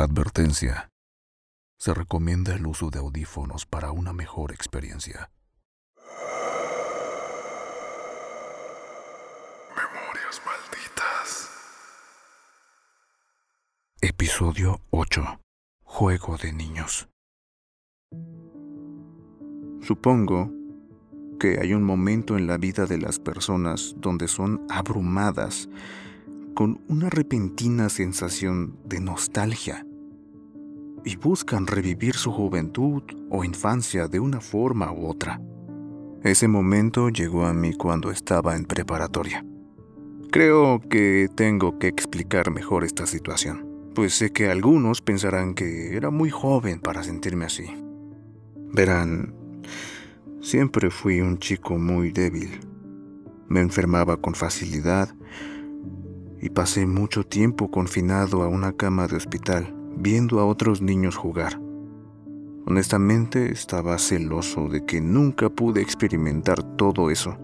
Advertencia. Se recomienda el uso de audífonos para una mejor experiencia. Memorias malditas. Episodio 8. Juego de niños. Supongo que hay un momento en la vida de las personas donde son abrumadas con una repentina sensación de nostalgia y buscan revivir su juventud o infancia de una forma u otra. Ese momento llegó a mí cuando estaba en preparatoria. Creo que tengo que explicar mejor esta situación, pues sé que algunos pensarán que era muy joven para sentirme así. Verán, siempre fui un chico muy débil. Me enfermaba con facilidad y pasé mucho tiempo confinado a una cama de hospital viendo a otros niños jugar. Honestamente estaba celoso de que nunca pude experimentar todo eso.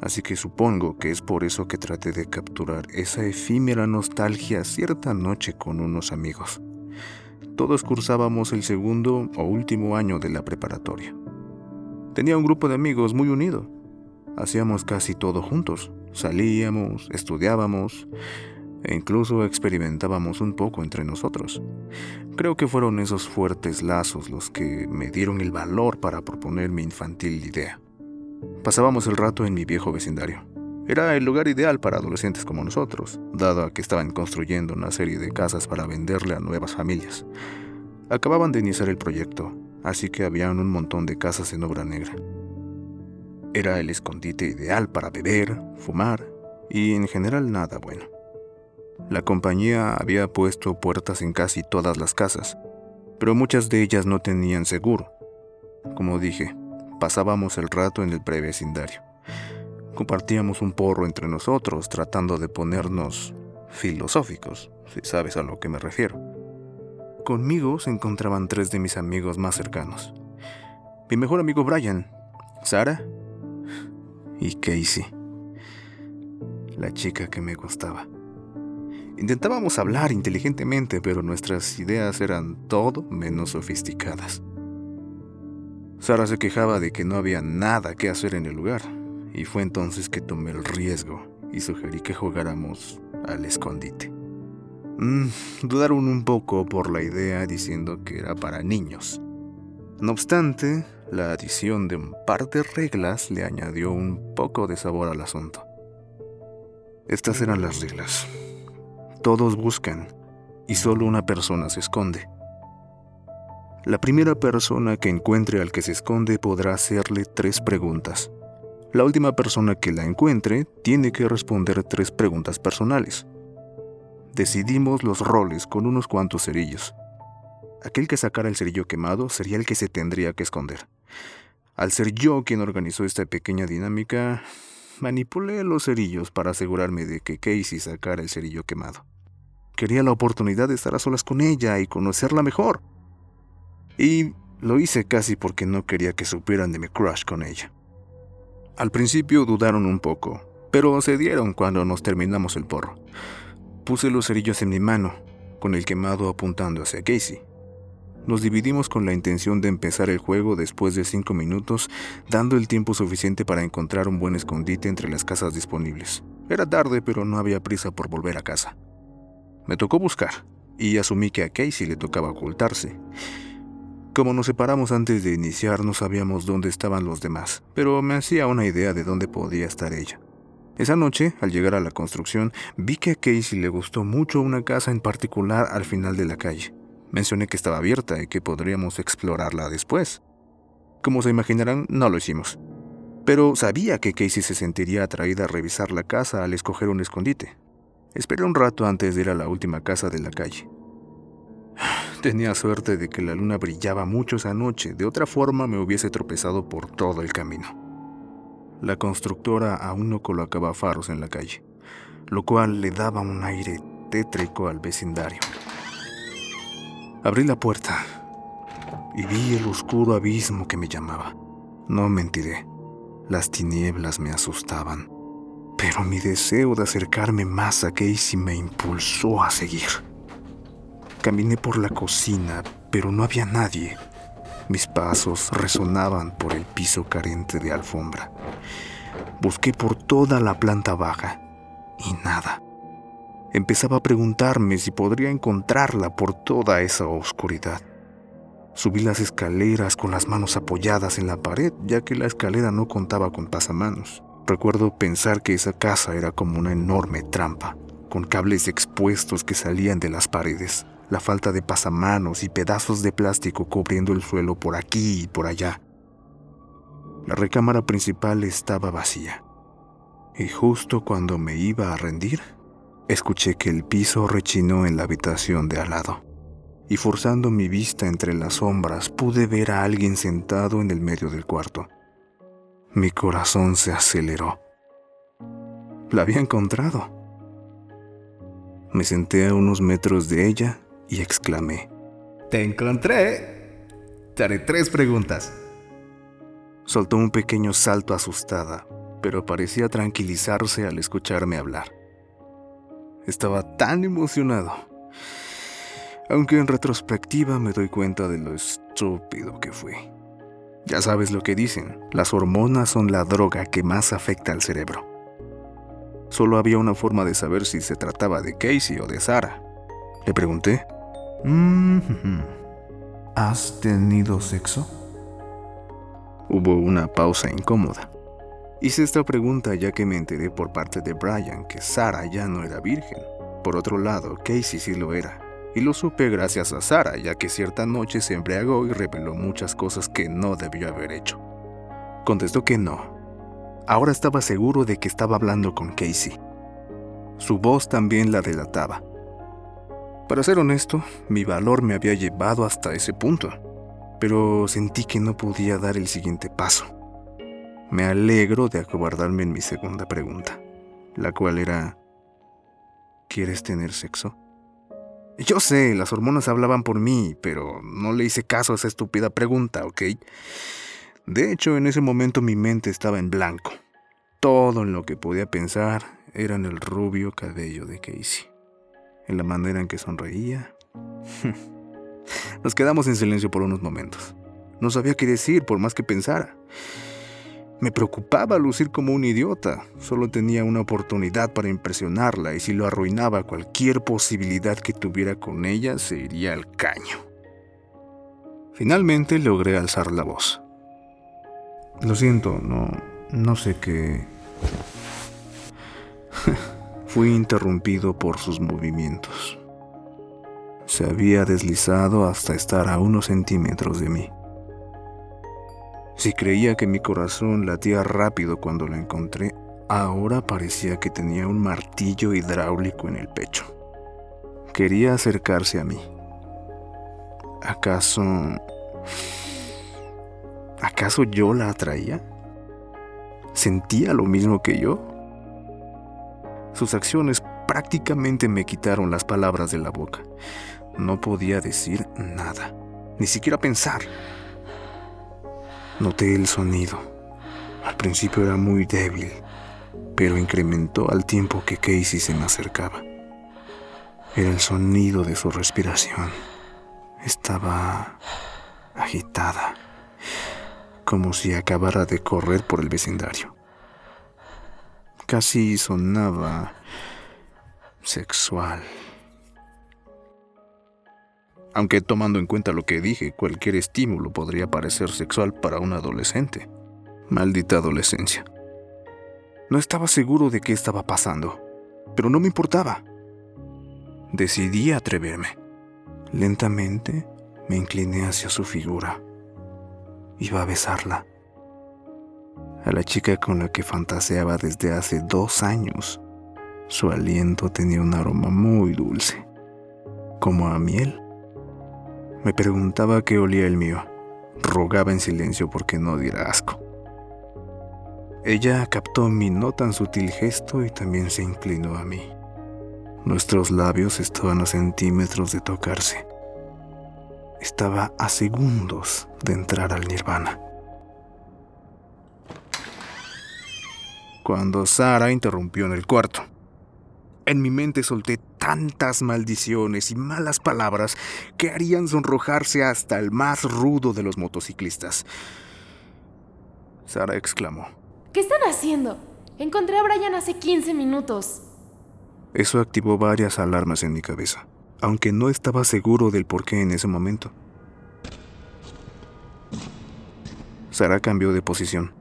Así que supongo que es por eso que traté de capturar esa efímera nostalgia cierta noche con unos amigos. Todos cursábamos el segundo o último año de la preparatoria. Tenía un grupo de amigos muy unido. Hacíamos casi todo juntos. Salíamos, estudiábamos, e incluso experimentábamos un poco entre nosotros. Creo que fueron esos fuertes lazos los que me dieron el valor para proponer mi infantil idea. Pasábamos el rato en mi viejo vecindario. Era el lugar ideal para adolescentes como nosotros, dado que estaban construyendo una serie de casas para venderle a nuevas familias. Acababan de iniciar el proyecto, así que habían un montón de casas en obra negra. Era el escondite ideal para beber, fumar y en general nada bueno. La compañía había puesto puertas en casi todas las casas, pero muchas de ellas no tenían seguro. Como dije, pasábamos el rato en el prevecindario. Compartíamos un porro entre nosotros, tratando de ponernos filosóficos, si sabes a lo que me refiero. Conmigo se encontraban tres de mis amigos más cercanos. Mi mejor amigo Brian, Sara y Casey, la chica que me gustaba. Intentábamos hablar inteligentemente, pero nuestras ideas eran todo menos sofisticadas. Sara se quejaba de que no había nada que hacer en el lugar, y fue entonces que tomé el riesgo y sugerí que jugáramos al escondite. Mm, dudaron un poco por la idea diciendo que era para niños. No obstante, la adición de un par de reglas le añadió un poco de sabor al asunto. Estas eran las reglas. Todos buscan y solo una persona se esconde. La primera persona que encuentre al que se esconde podrá hacerle tres preguntas. La última persona que la encuentre tiene que responder tres preguntas personales. Decidimos los roles con unos cuantos cerillos. Aquel que sacara el cerillo quemado sería el que se tendría que esconder. Al ser yo quien organizó esta pequeña dinámica, manipulé los cerillos para asegurarme de que Casey sacara el cerillo quemado. Quería la oportunidad de estar a solas con ella y conocerla mejor. Y lo hice casi porque no quería que supieran de mi crush con ella. Al principio dudaron un poco, pero cedieron cuando nos terminamos el porro. Puse los cerillos en mi mano, con el quemado apuntando hacia Casey. Nos dividimos con la intención de empezar el juego después de cinco minutos, dando el tiempo suficiente para encontrar un buen escondite entre las casas disponibles. Era tarde, pero no había prisa por volver a casa. Me tocó buscar, y asumí que a Casey le tocaba ocultarse. Como nos separamos antes de iniciar, no sabíamos dónde estaban los demás, pero me hacía una idea de dónde podía estar ella. Esa noche, al llegar a la construcción, vi que a Casey le gustó mucho una casa en particular al final de la calle. Mencioné que estaba abierta y que podríamos explorarla después. Como se imaginarán, no lo hicimos. Pero sabía que Casey se sentiría atraída a revisar la casa al escoger un escondite, Esperé un rato antes de ir a la última casa de la calle. Tenía suerte de que la luna brillaba mucho esa noche, de otra forma me hubiese tropezado por todo el camino. La constructora aún no colocaba faros en la calle, lo cual le daba un aire tétrico al vecindario. Abrí la puerta y vi el oscuro abismo que me llamaba. No mentiré, las tinieblas me asustaban pero mi deseo de acercarme más a Casey me impulsó a seguir. Caminé por la cocina, pero no había nadie. Mis pasos resonaban por el piso carente de alfombra. Busqué por toda la planta baja y nada. Empezaba a preguntarme si podría encontrarla por toda esa oscuridad. Subí las escaleras con las manos apoyadas en la pared, ya que la escalera no contaba con pasamanos. Recuerdo pensar que esa casa era como una enorme trampa, con cables expuestos que salían de las paredes, la falta de pasamanos y pedazos de plástico cubriendo el suelo por aquí y por allá. La recámara principal estaba vacía. Y justo cuando me iba a rendir, escuché que el piso rechinó en la habitación de al lado y forzando mi vista entre las sombras pude ver a alguien sentado en el medio del cuarto. Mi corazón se aceleró. La había encontrado. Me senté a unos metros de ella y exclamé. Te encontré. Te haré tres preguntas. Soltó un pequeño salto asustada, pero parecía tranquilizarse al escucharme hablar. Estaba tan emocionado aunque en retrospectiva me doy cuenta de lo estúpido que fui. Ya sabes lo que dicen, las hormonas son la droga que más afecta al cerebro. Solo había una forma de saber si se trataba de Casey o de Sara. Le pregunté. Mm-hmm. ¿Has tenido sexo? Hubo una pausa incómoda. Hice esta pregunta ya que me enteré por parte de Brian que Sara ya no era virgen. Por otro lado, Casey sí lo era y lo supe gracias a Sara, ya que cierta noche se embriagó y reveló muchas cosas que no debió haber hecho. Contestó que no. Ahora estaba seguro de que estaba hablando con Casey. Su voz también la delataba. Para ser honesto, mi valor me había llevado hasta ese punto, pero sentí que no podía dar el siguiente paso. Me alegro de acobardarme en mi segunda pregunta, la cual era, ¿quieres tener sexo? Yo sé, las hormonas hablaban por mí, pero no le hice caso a esa estúpida pregunta, ¿ok? De hecho, en ese momento mi mente estaba en blanco. Todo en lo que podía pensar era en el rubio cabello de Casey, en la manera en que sonreía. Nos quedamos en silencio por unos momentos. No sabía qué decir por más que pensara. Me preocupaba lucir como un idiota. Solo tenía una oportunidad para impresionarla y si lo arruinaba cualquier posibilidad que tuviera con ella se iría al caño. Finalmente logré alzar la voz. Lo siento, no, no sé qué... Fui interrumpido por sus movimientos. Se había deslizado hasta estar a unos centímetros de mí. Si creía que mi corazón latía rápido cuando lo encontré, ahora parecía que tenía un martillo hidráulico en el pecho. Quería acercarse a mí. ¿Acaso... ¿Acaso yo la atraía? ¿Sentía lo mismo que yo? Sus acciones prácticamente me quitaron las palabras de la boca. No podía decir nada, ni siquiera pensar. Noté el sonido. Al principio era muy débil, pero incrementó al tiempo que Casey se me acercaba. Era el sonido de su respiración. Estaba agitada, como si acabara de correr por el vecindario. Casi sonaba sexual. Aunque tomando en cuenta lo que dije, cualquier estímulo podría parecer sexual para un adolescente. Maldita adolescencia. No estaba seguro de qué estaba pasando, pero no me importaba. Decidí atreverme. Lentamente me incliné hacia su figura. Iba a besarla. A la chica con la que fantaseaba desde hace dos años. Su aliento tenía un aroma muy dulce, como a miel. Me preguntaba qué olía el mío. Rogaba en silencio porque no diera asco. Ella captó mi no tan sutil gesto y también se inclinó a mí. Nuestros labios estaban a centímetros de tocarse. Estaba a segundos de entrar al nirvana. Cuando Sara interrumpió en el cuarto. En mi mente solté tantas maldiciones y malas palabras que harían sonrojarse hasta el más rudo de los motociclistas. Sara exclamó. ¿Qué están haciendo? Encontré a Brian hace 15 minutos. Eso activó varias alarmas en mi cabeza, aunque no estaba seguro del por qué en ese momento. Sara cambió de posición,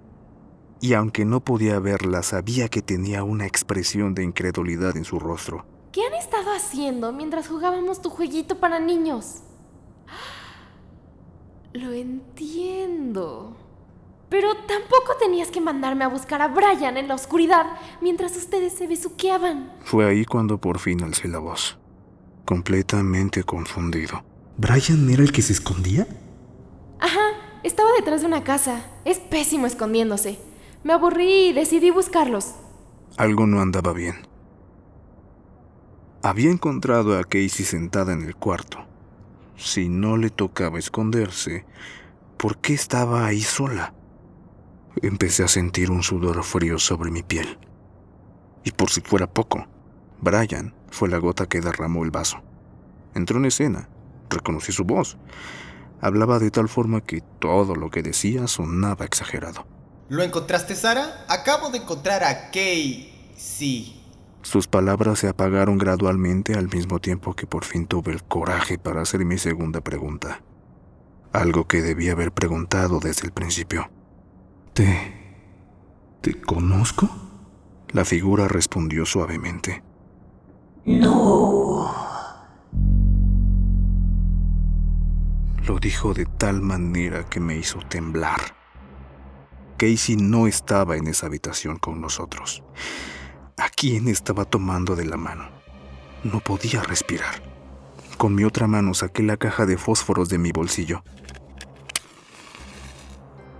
y aunque no podía verla, sabía que tenía una expresión de incredulidad en su rostro. ¿Qué han estado haciendo mientras jugábamos tu jueguito para niños? Lo entiendo. Pero tampoco tenías que mandarme a buscar a Brian en la oscuridad mientras ustedes se besuqueaban. Fue ahí cuando por fin alcé la voz, completamente confundido. ¿Brian era el que se escondía? Ajá, estaba detrás de una casa. Es pésimo escondiéndose. Me aburrí y decidí buscarlos. Algo no andaba bien. Había encontrado a Casey sentada en el cuarto. Si no le tocaba esconderse, ¿por qué estaba ahí sola? Empecé a sentir un sudor frío sobre mi piel. Y por si fuera poco, Brian fue la gota que derramó el vaso. Entró en escena, reconocí su voz. Hablaba de tal forma que todo lo que decía sonaba exagerado. ¿Lo encontraste, Sara? Acabo de encontrar a Kay. Sus palabras se apagaron gradualmente al mismo tiempo que por fin tuve el coraje para hacer mi segunda pregunta. Algo que debía haber preguntado desde el principio. ¿Te... te conozco? La figura respondió suavemente. No. Lo dijo de tal manera que me hizo temblar. Casey no estaba en esa habitación con nosotros. ¿A quién estaba tomando de la mano? No podía respirar. Con mi otra mano saqué la caja de fósforos de mi bolsillo.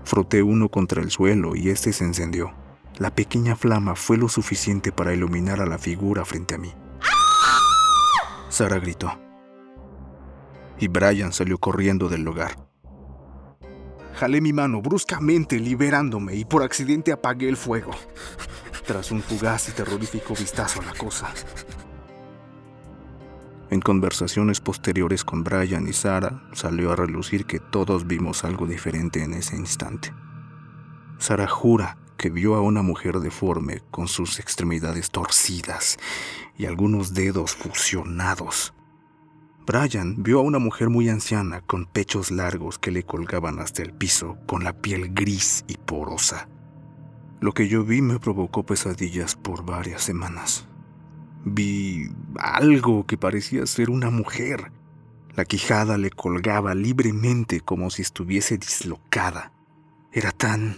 Froté uno contra el suelo y este se encendió. La pequeña flama fue lo suficiente para iluminar a la figura frente a mí. Sara gritó. Y Brian salió corriendo del lugar. Jalé mi mano bruscamente, liberándome, y por accidente apagué el fuego. Tras un fugaz y terrorífico vistazo a la cosa. En conversaciones posteriores con Brian y Sara, salió a relucir que todos vimos algo diferente en ese instante. Sara jura que vio a una mujer deforme con sus extremidades torcidas y algunos dedos fusionados. Brian vio a una mujer muy anciana con pechos largos que le colgaban hasta el piso, con la piel gris y porosa. Lo que yo vi me provocó pesadillas por varias semanas. Vi algo que parecía ser una mujer. La quijada le colgaba libremente como si estuviese dislocada. Era tan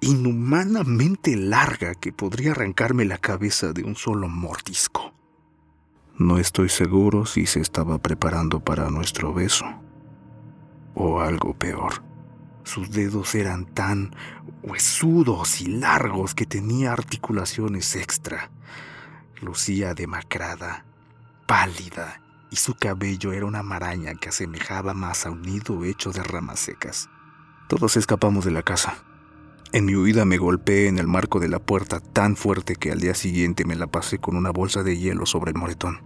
inhumanamente larga que podría arrancarme la cabeza de un solo mordisco. No estoy seguro si se estaba preparando para nuestro beso. O algo peor. Sus dedos eran tan huesudos y largos que tenía articulaciones extra. Lucía demacrada, pálida, y su cabello era una maraña que asemejaba más a un nido hecho de ramas secas. Todos escapamos de la casa. En mi huida me golpeé en el marco de la puerta tan fuerte que al día siguiente me la pasé con una bolsa de hielo sobre el moretón.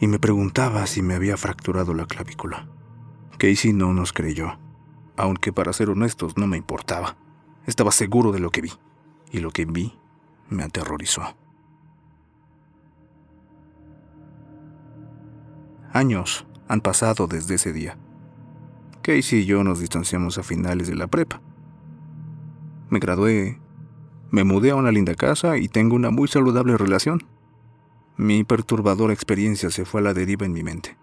Y me preguntaba si me había fracturado la clavícula. Casey no nos creyó, aunque para ser honestos no me importaba. Estaba seguro de lo que vi, y lo que vi me aterrorizó. Años han pasado desde ese día. Casey y yo nos distanciamos a finales de la prepa. Me gradué, me mudé a una linda casa y tengo una muy saludable relación. Mi perturbadora experiencia se fue a la deriva en mi mente,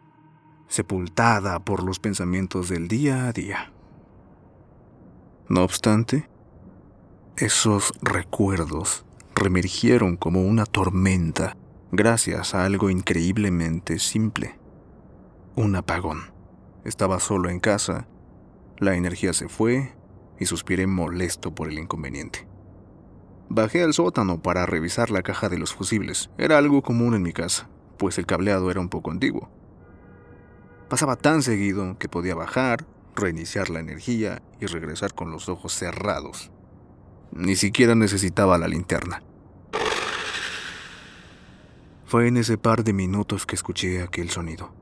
sepultada por los pensamientos del día a día. No obstante, esos recuerdos reemergieron como una tormenta gracias a algo increíblemente simple un apagón. Estaba solo en casa, la energía se fue y suspiré molesto por el inconveniente. Bajé al sótano para revisar la caja de los fusibles. Era algo común en mi casa, pues el cableado era un poco antiguo. Pasaba tan seguido que podía bajar, reiniciar la energía y regresar con los ojos cerrados. Ni siquiera necesitaba la linterna. Fue en ese par de minutos que escuché aquel sonido.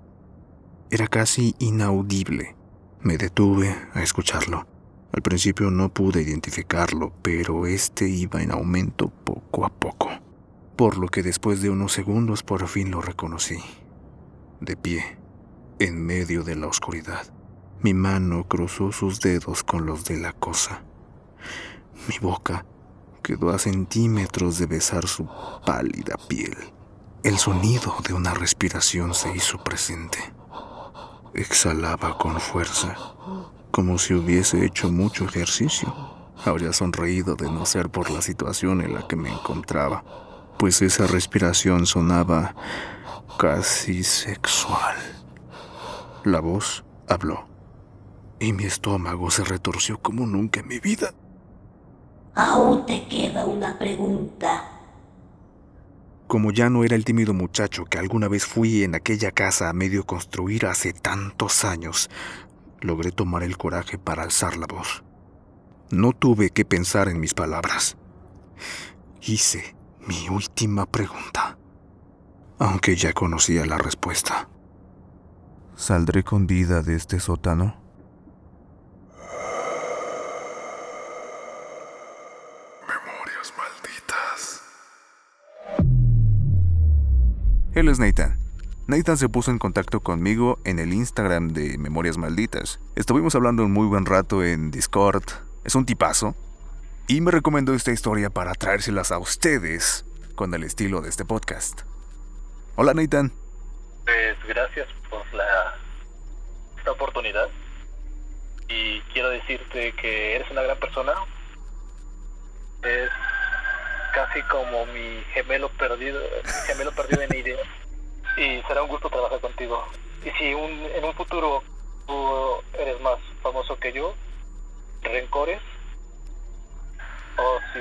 Era casi inaudible. Me detuve a escucharlo. Al principio no pude identificarlo, pero este iba en aumento poco a poco, por lo que después de unos segundos por fin lo reconocí. De pie, en medio de la oscuridad. Mi mano cruzó sus dedos con los de la cosa. Mi boca quedó a centímetros de besar su pálida piel. El sonido de una respiración se hizo presente. Exhalaba con fuerza, como si hubiese hecho mucho ejercicio. Habría sonreído de no ser por la situación en la que me encontraba, pues esa respiración sonaba casi sexual. La voz habló y mi estómago se retorció como nunca en mi vida. Aún te queda una pregunta. Como ya no era el tímido muchacho que alguna vez fui en aquella casa a medio construir hace tantos años, logré tomar el coraje para alzar la voz. No tuve que pensar en mis palabras. Hice mi última pregunta, aunque ya conocía la respuesta. ¿Saldré con vida de este sótano? Él es Nathan. Nathan se puso en contacto conmigo en el Instagram de Memorias Malditas. Estuvimos hablando un muy buen rato en Discord. Es un tipazo. Y me recomendó esta historia para traérselas a ustedes con el estilo de este podcast. Hola Nathan. Pues gracias por la esta oportunidad y quiero decirte que eres una gran persona. Es casi como mi gemelo perdido, gemelo perdido en ideas y será un gusto trabajar contigo. Y si un, en un futuro tú eres más famoso que yo, rencores, o si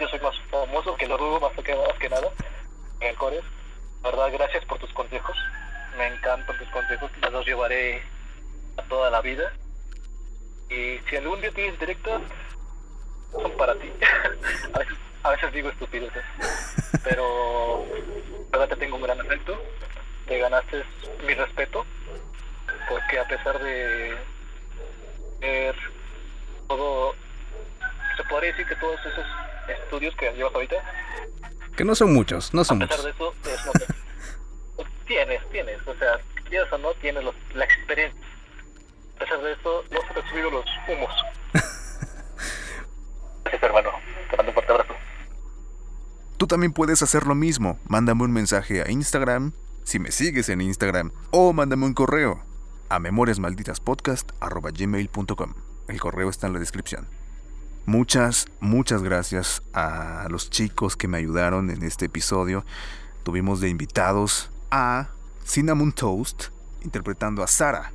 yo soy más famoso, que lo dudo más que, más que nada, rencores, la verdad gracias por tus consejos, me encantan tus consejos, los llevaré a toda la vida. Y si algún día tienes directas, son para ti. a, veces, a digo estupideces, pero la verdad te tengo un gran afecto, te ganaste mi respeto, porque a pesar de ver todo, se podría decir que todos esos estudios que llevas ahorita, Que no son muchos, no a son pesar muchos. de eso, es no- tienes, tienes, o sea, quieras o no, tienes los- la experiencia. A pesar de eso, no se te han subido los humos. Gracias, hermano. Te mando un fuerte abrazo. Tú también puedes hacer lo mismo. Mándame un mensaje a Instagram, si me sigues en Instagram, o mándame un correo a memoriasmalditaspodcast.gmail.com. El correo está en la descripción. Muchas, muchas gracias a los chicos que me ayudaron en este episodio. Tuvimos de invitados a Cinnamon Toast, interpretando a Sara,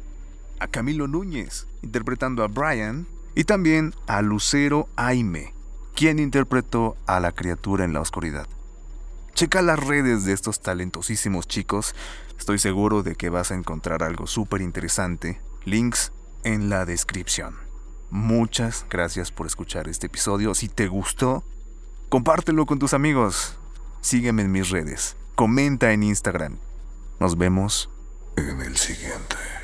a Camilo Núñez, interpretando a Brian, y también a Lucero Aime, quien interpretó a la criatura en la oscuridad. Checa las redes de estos talentosísimos chicos, estoy seguro de que vas a encontrar algo súper interesante. Links en la descripción. Muchas gracias por escuchar este episodio. Si te gustó, compártelo con tus amigos. Sígueme en mis redes. Comenta en Instagram. Nos vemos En el siguiente.